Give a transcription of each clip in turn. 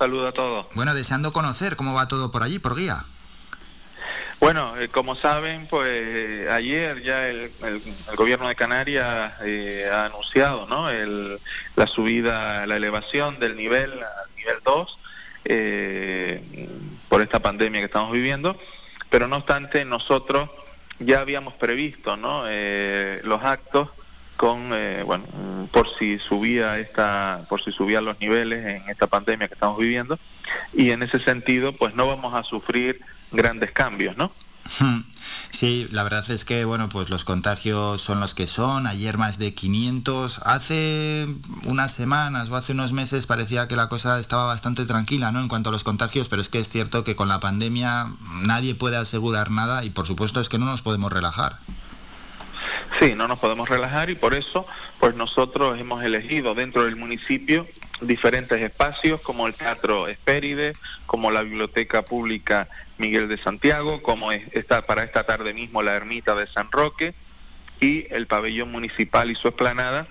saludo a todos. Bueno, deseando conocer cómo va todo por allí, por guía. Bueno, eh, como saben, pues ayer ya el, gobierno de Canarias eh, ha anunciado ¿no? la subida, la elevación del nivel al nivel 2 eh, por esta pandemia que estamos viviendo, pero no obstante nosotros ya habíamos previsto ¿no? los actos con bueno por si subía esta por si subían los niveles en esta pandemia que estamos viviendo y en ese sentido pues no vamos a sufrir grandes cambios, ¿no? Sí, la verdad es que bueno, pues los contagios son los que son. Ayer más de 500. Hace unas semanas o hace unos meses parecía que la cosa estaba bastante tranquila, ¿no? En cuanto a los contagios, pero es que es cierto que con la pandemia nadie puede asegurar nada y por supuesto es que no nos podemos relajar. Sí, no nos podemos relajar y por eso pues nosotros hemos elegido dentro del municipio diferentes espacios como el Teatro Espéride, como la Biblioteca Pública Miguel de Santiago, como está para esta tarde mismo la Ermita de San Roque y el pabellón municipal y su esplanada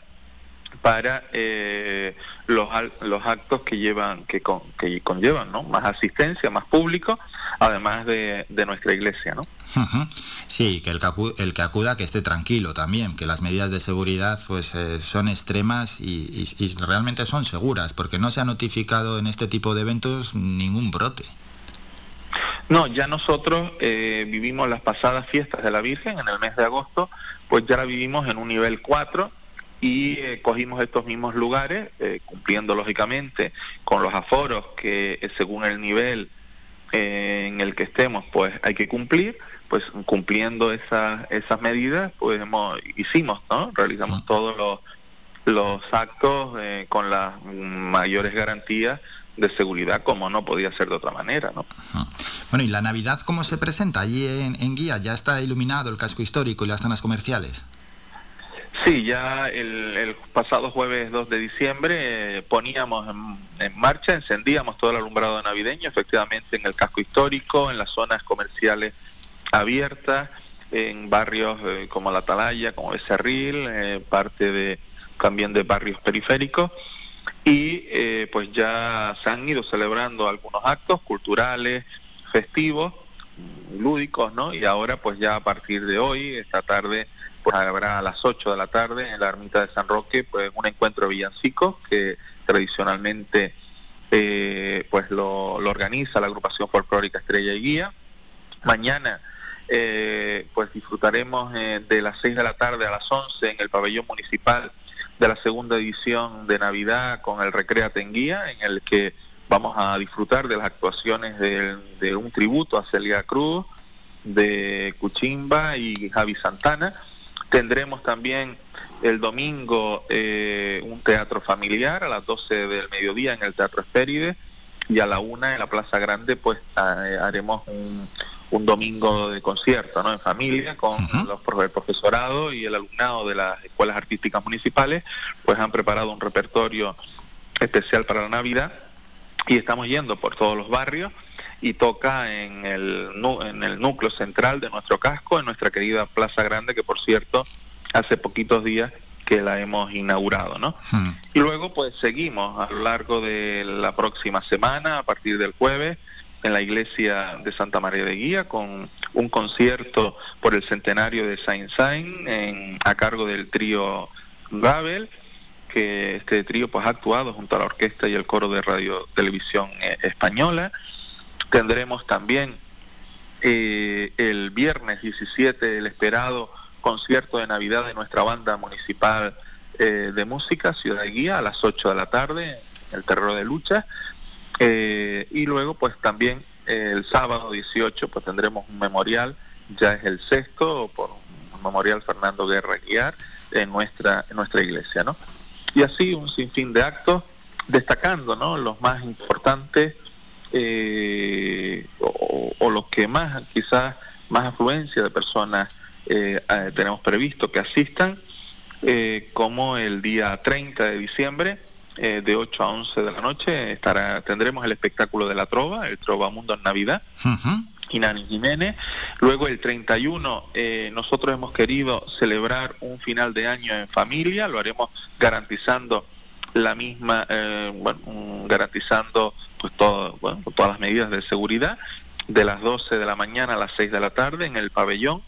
para eh, los, los actos que llevan que, que conllevan ¿no? más asistencia más público además de, de nuestra iglesia no Sí, que el, que acuda, el que acuda que esté tranquilo también, que las medidas de seguridad pues eh, son extremas y, realmente son seguras, porque no se ha notificado en este tipo de eventos ningún brote. No, ya nosotros eh, vivimos las pasadas fiestas de la Virgen en el mes de agosto, pues ya la vivimos en un nivel 4 y eh, cogimos estos mismos lugares, cumpliendo lógicamente con los aforos que según el nivel en el que estemos, pues hay que cumplir pues cumpliendo esas esas medidas, pues hemos, hicimos, ¿no? Realizamos todos los, los actos eh, con las mayores garantías de seguridad, como no podía ser de otra manera, ¿no? Bueno, ¿y la Navidad cómo se presenta allí en, Guía? ¿Ya está iluminado el casco histórico y las zonas comerciales? Sí, ya el, pasado jueves 2 de diciembre eh, poníamos en, marcha, encendíamos todo el alumbrado navideño, efectivamente en el casco histórico, en las zonas comerciales abierta en barrios eh, como La Atalaya, como Becerril, eh, parte de también de barrios periféricos. Y eh, pues ya se han ido celebrando algunos actos culturales, festivos, lúdicos, ¿no? Y ahora pues ya a partir de hoy, esta tarde, pues habrá a las 8 de la tarde en la ermita de San Roque pues un encuentro de villancicos que tradicionalmente pues lo, lo organiza la agrupación folclórica Estrella y Guía. Mañana eh, pues disfrutaremos eh, de las 6 de la tarde a las 11 en el pabellón municipal de la segunda edición de Navidad con el Recreate en Guía, en el que vamos a disfrutar de las actuaciones de, un tributo a Celia Cruz, de Cuchimba y Javi Santana. Tendremos también el domingo eh, un teatro familiar a las 12 del mediodía en el Teatro Espéride y a la una en la Plaza Grande pues haremos un, un domingo de concierto ¿no? en familia con los, el profesorado y el alumnado de las escuelas artísticas municipales, pues han preparado un repertorio especial para la Navidad y estamos yendo por todos los barrios y toca en el, en el núcleo central de nuestro casco, en nuestra querida Plaza Grande, que por cierto hace poquitos días que la hemos inaugurado, ¿no? Y luego pues seguimos a lo largo de la próxima semana, a partir del jueves, en la iglesia de Santa María de Guía con un concierto por el centenario de Saint Saint a cargo del trío Gabel que este trío pues ha actuado junto a la orquesta y el coro de radio televisión eh, española tendremos también eh, el viernes 17 el esperado concierto de navidad de nuestra banda municipal eh, de música Ciudad Guía a las 8 de la tarde el terror de lucha y luego pues también el sábado 18 pues tendremos un memorial, ya es el sexto, por un memorial Fernando Guerra Guiar en nuestra, en nuestra iglesia, ¿no? Y así un sinfín de actos, destacando, ¿no? Los más importantes eh, o, los que más, quizás más afluencia de personas tenemos previsto que asistan, como el día 30 de diciembre, eh, de 8 a 11 de la noche estará tendremos el espectáculo de la trova, el Trova Mundo en Navidad. Y Nani Jiménez. Luego el 31 eh, nosotros hemos querido celebrar un final de año en familia, lo haremos garantizando la misma, eh, bueno, garantizando pues todo, bueno, todas las medidas de seguridad de las 12 de la mañana a las 6 de la tarde en el pabellón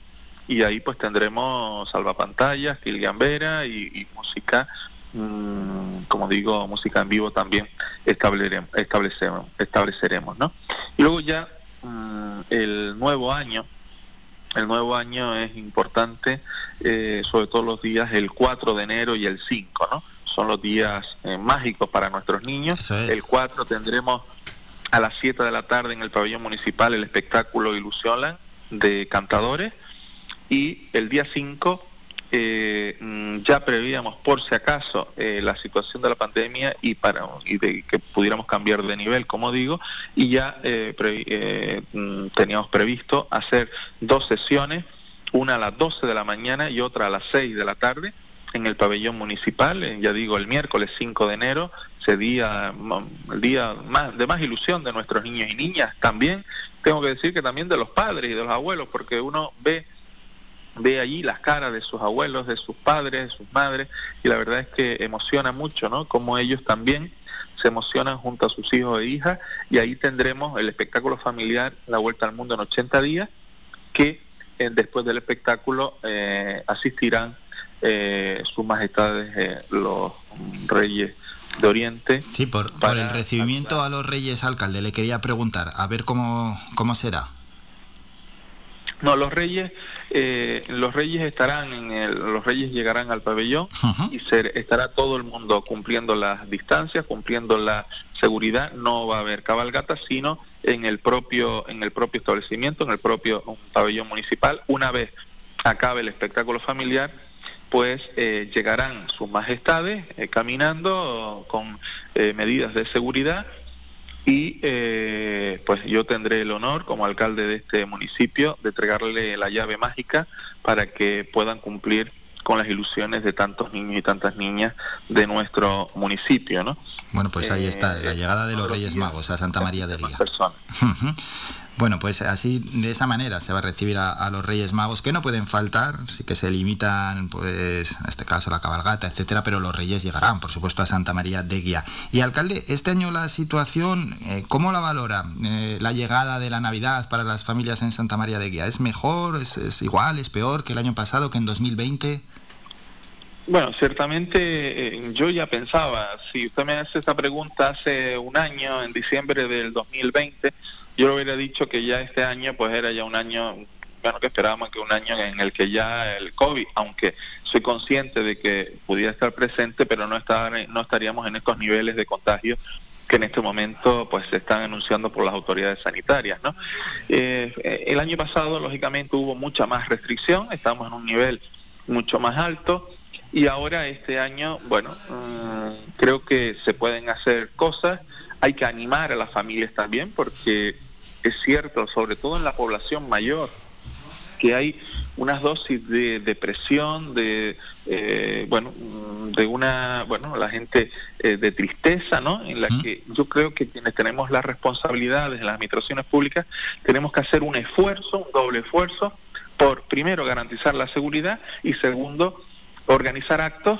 y ahí pues tendremos salvapantallas, Kilgambera y, y música, mm, como digo, música en vivo también estableceremos, estableceremos, estableceremos ¿no? Y luego ya mm, el nuevo año, el nuevo año es importante, eh, sobre todo los días el 4 de enero y el 5, ¿no? Son los días eh, mágicos para nuestros niños. El 4 tendremos a las 7 de la tarde en el pabellón municipal el espectáculo Ilusionan de cantadores y el día 5 eh, mm, ya prevíamos por si acaso eh, la situación de la pandemia y para y de que pudiéramos cambiar de nivel como digo y ya eh, mm, teníamos previsto hacer dos sesiones una a las 12 de la mañana y otra a las 6 de la tarde en el pabellón municipal, ya digo, el miércoles 5 de enero, ese día, mm, el día más, de más ilusión de nuestros niños y niñas también, tengo que decir que también de los padres y de los abuelos, porque uno ve ve allí las caras de sus abuelos, de sus padres, de sus madres, y la verdad es que emociona mucho, ¿no? Como ellos también se emocionan junto a sus hijos e hijas, y ahí tendremos el espectáculo familiar La Vuelta al Mundo en 80 días, que eh, después del espectáculo eh, asistirán eh, sus majestades eh, los reyes de Oriente. Sí, por, el recibimiento a los reyes alcalde, le quería preguntar, a ver cómo, cómo será. No, los reyes, eh, los reyes estarán en el, los reyes llegarán al pabellón y se, estará todo el mundo cumpliendo las distancias, cumpliendo la seguridad. No va a haber cabalgata, sino en el propio, en el propio establecimiento, en el propio pabellón municipal. Una vez acabe el espectáculo familiar, pues eh, llegarán sus majestades eh, caminando con eh, medidas de seguridad y pues yo tendré el honor como alcalde de este municipio de entregarle la llave mágica para que puedan cumplir con las ilusiones de tantos niños y tantas niñas de nuestro municipio, ¿no? Bueno, pues ahí está, la llegada de los Reyes Magos a Santa María de Ría. Bueno, pues así, de esa manera se va a recibir a, los Reyes Magos, que no pueden faltar, sí que se limitan, pues, en este caso la cabalgata, etcétera, pero los Reyes llegarán, por supuesto, a Santa María de Guía. Y alcalde, este año la situación, eh, ¿cómo la valora? Eh, la llegada de la Navidad para las familias en Santa María de Guía, ¿es mejor, es, igual, es peor que el año pasado, que en 2020? Bueno, ciertamente eh, yo ya pensaba, si usted me hace esta pregunta hace un año, en diciembre del 2020, yo le hubiera dicho que ya este año pues era ya un año, bueno, que esperábamos que un año en el que ya el COVID, aunque soy consciente de que pudiera estar presente, pero no, estar, no estaríamos en estos niveles de contagio que en este momento pues se están anunciando por las autoridades sanitarias. ¿no? Eh, el año pasado, lógicamente, hubo mucha más restricción, estamos en un nivel mucho más alto y ahora este año, bueno, mm, creo que se pueden hacer cosas, hay que animar a las familias también porque es cierto, sobre todo en la población mayor, que hay unas dosis de depresión, de eh, bueno, de una, bueno, la gente eh, de tristeza, ¿no? En la que yo creo que quienes tenemos las responsabilidades en las administraciones públicas tenemos que hacer un esfuerzo, un doble esfuerzo, por primero garantizar la seguridad y segundo organizar actos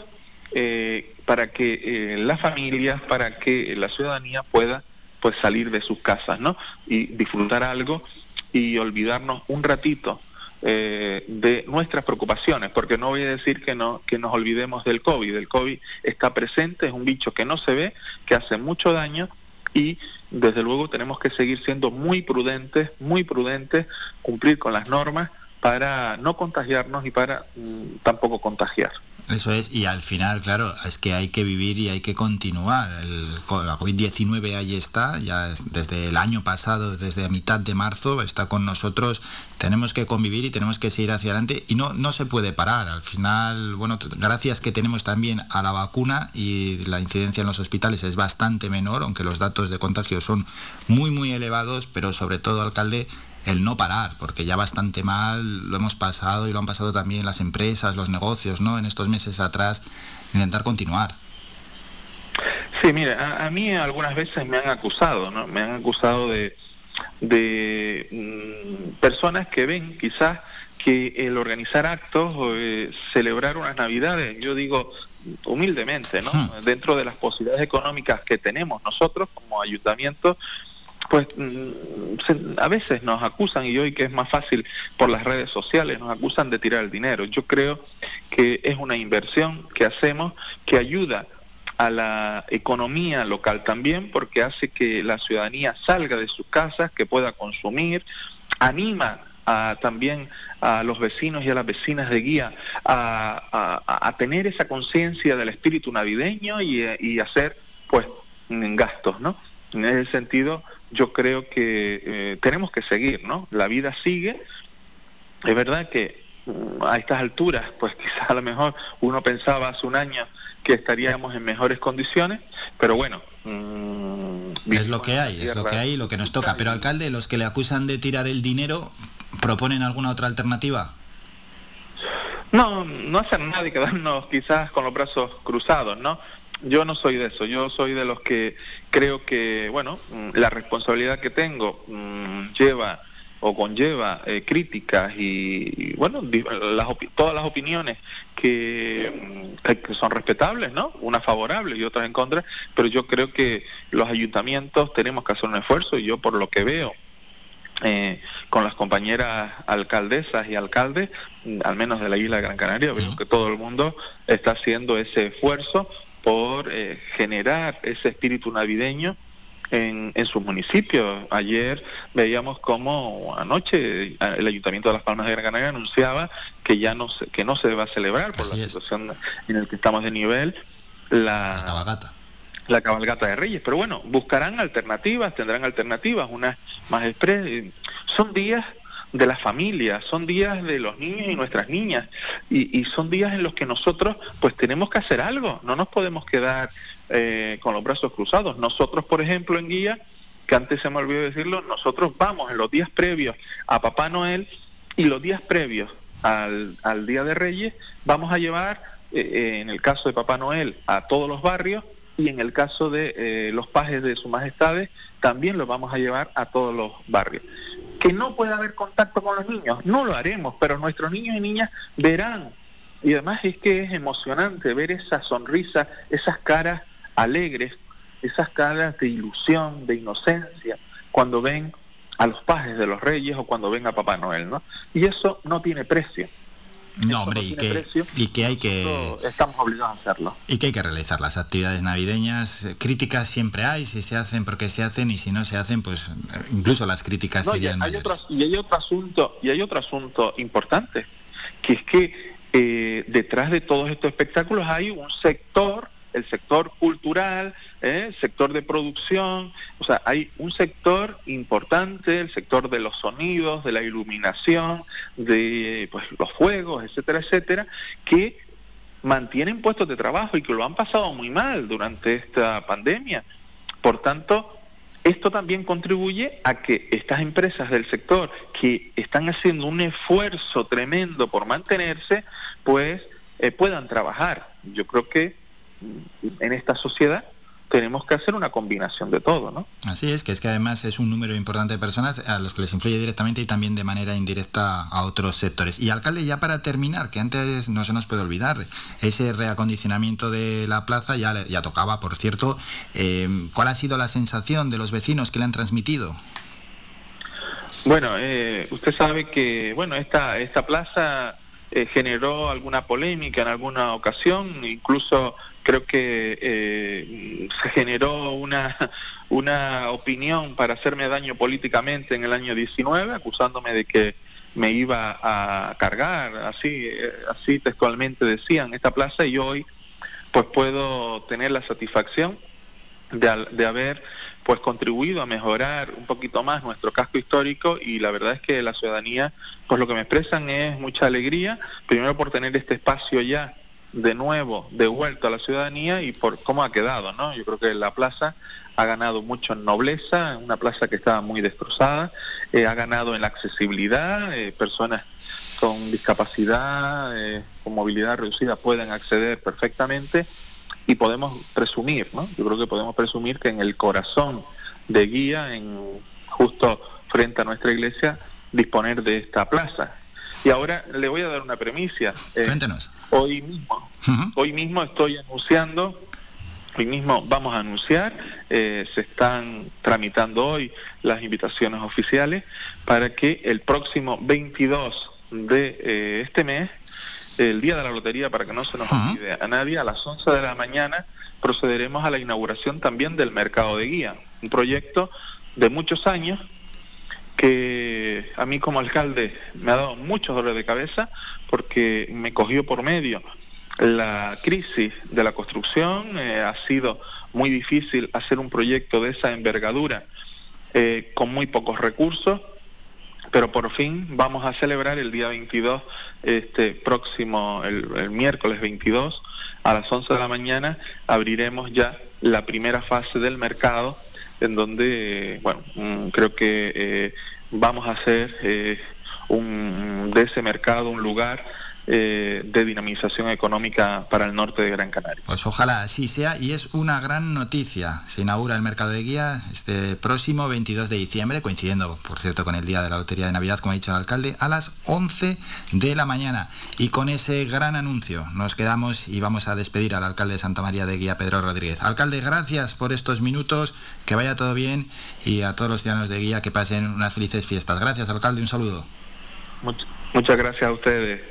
eh, para que las familias, para que la ciudadanía pueda pues salir de sus casas, ¿no? Y disfrutar algo y olvidarnos un ratito eh, de nuestras preocupaciones, porque no voy a decir que no que nos olvidemos del COVID. El COVID está presente, es un bicho que no se ve, que hace mucho daño y desde luego tenemos que seguir siendo muy prudentes, muy prudentes, cumplir con las normas para no contagiarnos y para mm, tampoco contagiar. Eso es, y al final, claro, es que hay que vivir y hay que continuar. La COVID-19 ahí está, ya desde el año pasado, desde mitad de marzo, está con nosotros. Tenemos que convivir y tenemos que seguir hacia adelante y no, no se puede parar. Al final, bueno, gracias que tenemos también a la vacuna y la incidencia en los hospitales es bastante menor, aunque los datos de contagio son muy, muy elevados, pero sobre todo, alcalde, el no parar, porque ya bastante mal lo hemos pasado y lo han pasado también las empresas, los negocios, ¿no? En estos meses atrás, intentar continuar. Sí, mire, a, mí algunas veces me han acusado, ¿no? Me han acusado de, de mm, personas que ven quizás que el organizar actos o eh, celebrar unas navidades, yo digo, humildemente, ¿no? Hmm. Dentro de las posibilidades económicas que tenemos nosotros como ayuntamiento, pues mm, a veces nos acusan, y hoy que es más fácil por las redes sociales, nos acusan de tirar el dinero. Yo creo que es una inversión que hacemos que ayuda a la economía local también, porque hace que la ciudadanía salga de sus casas, que pueda consumir, anima también a los vecinos y a las vecinas de guía a, tener esa conciencia del espíritu navideño y, hacer pues gastos, ¿no? En ese sentido, yo creo que eh, tenemos que seguir, ¿no? La vida sigue. Es verdad que mm, a estas alturas, pues quizás a lo mejor uno pensaba hace un año que estaríamos en mejores condiciones, pero bueno. Mm, es lo que hay, es lo que hay y lo que nos toca. Pero alcalde, los que le acusan de tirar el dinero, ¿Proponen alguna otra alternativa? No, no hacer nada y quedarnos quizás con los brazos cruzados, ¿no? Yo no soy de eso, yo soy de los que creo que, bueno, mm, la responsabilidad que tengo mm, lleva o conlleva eh, críticas y, bueno, todas las opiniones mm, que, que, son respetables, ¿no? Unas favorables y otras en contra, pero yo creo que los ayuntamientos tenemos que hacer un esfuerzo y yo por lo que veo eh, con las compañeras alcaldesas y alcaldes, mm, al menos de la isla de Gran Canaria, veo que todo el mundo está haciendo ese esfuerzo por eh, generar ese espíritu navideño en, en sus municipios. Ayer veíamos cómo anoche el Ayuntamiento de Las Palmas de Gran Canaria anunciaba que ya no se, que no se va a celebrar por la situación en la que estamos de nivel la, la la cabalgata de Reyes. Pero bueno, buscarán alternativas, tendrán alternativas, unas más expresas. Son días de la familia, son días de los niños y nuestras niñas, y, son días en los que nosotros pues tenemos que hacer algo, no nos podemos quedar eh, con los brazos cruzados. Nosotros, por ejemplo, en Guía, que antes se me olvidó decirlo, nosotros vamos en los días previos a Papá Noel y los días previos al, al Día de Reyes, vamos a llevar, eh, eh, en el caso de Papá Noel, a todos los barrios, y en el caso de eh, los pajes de su majestades también los vamos a llevar a todos los barrios. Que no pueda haber contacto con los niños, no lo haremos, pero nuestros niños y niñas verán. Y además es que es emocionante ver esa sonrisa, esas caras alegres, esas caras de ilusión, de inocencia, cuando ven a los pajes de los reyes o cuando ven a Papá Noel, ¿no? Y eso no tiene precio. No, hombre, y, que, y que hay que... Estamos obligados a hacerlo. Y que hay que realizar las actividades navideñas. Críticas siempre hay, si se hacen porque se hacen y si no se hacen, pues incluso las críticas serían y hay Otro, y hay otro asunto, y hay otro asunto importante, que es que eh, detrás de todos estos espectáculos hay un sector el sector cultural, ¿eh? el sector de producción, o sea, hay un sector importante, el sector de los sonidos, de la iluminación, de pues, los juegos, etcétera, etcétera, que mantienen puestos de trabajo y que lo han pasado muy mal durante esta pandemia. Por tanto, esto también contribuye a que estas empresas del sector que están haciendo un esfuerzo tremendo por mantenerse, pues eh, puedan trabajar. Yo creo que en esta sociedad tenemos que hacer una combinación de todo, ¿no? Así es, que es que además es un número importante de personas a los que les influye directamente y también de manera indirecta a otros sectores. Y alcalde, ya para terminar, que antes no se nos puede olvidar, ese reacondicionamiento de la plaza ya, ya tocaba, por cierto. Eh, ¿Cuál ha sido la sensación de los vecinos que le han transmitido? Bueno, eh, usted sabe que, bueno, esta, esta plaza eh, generó alguna polémica en alguna ocasión, incluso creo que eh, se generó una, una opinión para hacerme daño políticamente en el año 19, acusándome de que me iba a cargar, así, eh, así textualmente decían, esta plaza y hoy pues puedo tener la satisfacción de, de haber pues contribuido a mejorar un poquito más nuestro casco histórico y la verdad es que la ciudadanía pues lo que me expresan es mucha alegría, primero por tener este espacio ya de nuevo devuelto a la ciudadanía y por cómo ha quedado, ¿no? Yo creo que la plaza ha ganado mucho en nobleza, una plaza que estaba muy destrozada, eh, ha ganado en la accesibilidad, eh, personas con discapacidad, eh, con movilidad reducida pueden acceder perfectamente y podemos presumir, ¿no? Yo creo que podemos presumir que en el corazón de Guía, en justo frente a nuestra iglesia, disponer de esta plaza. Y ahora le voy a dar una premisa. Eh. Hoy mismo, hoy mismo estoy anunciando Hoy mismo vamos a anunciar, eh, se están tramitando hoy las invitaciones oficiales para que el próximo 22 de eh, este mes, el día de la lotería, para que no se nos olvide a nadie, a las 11 de la mañana procederemos a la inauguración también del mercado de guía, un proyecto de muchos años que a mí como alcalde me ha dado muchos dolores de cabeza porque me cogió por medio la crisis de la construcción, eh, ha sido muy difícil hacer un proyecto de esa envergadura eh, con muy pocos recursos, pero por fin vamos a celebrar el día 22, este próximo, el, miércoles 22, a las 11 de la mañana, abriremos ya la primera fase del mercado, en donde, bueno, mm, creo que eh, vamos a hacer un, de ese mercado un lugar eh, de dinamización económica para el norte de Gran Canaria. Pues ojalá así sea y es una gran noticia. Se inaugura el mercado de guía este próximo 22 de diciembre, coincidiendo, por cierto, con el día de la Lotería de Navidad, como ha dicho el alcalde, a las 11 de la mañana. Y con ese gran anuncio nos quedamos y vamos a despedir al alcalde de Santa María de Guía, Pedro Rodríguez. Alcalde, gracias por estos minutos, que vaya todo bien y a todos los ciudadanos de Guía que pasen unas felices fiestas. Gracias, alcalde, un saludo. muchas gracias a ustedes.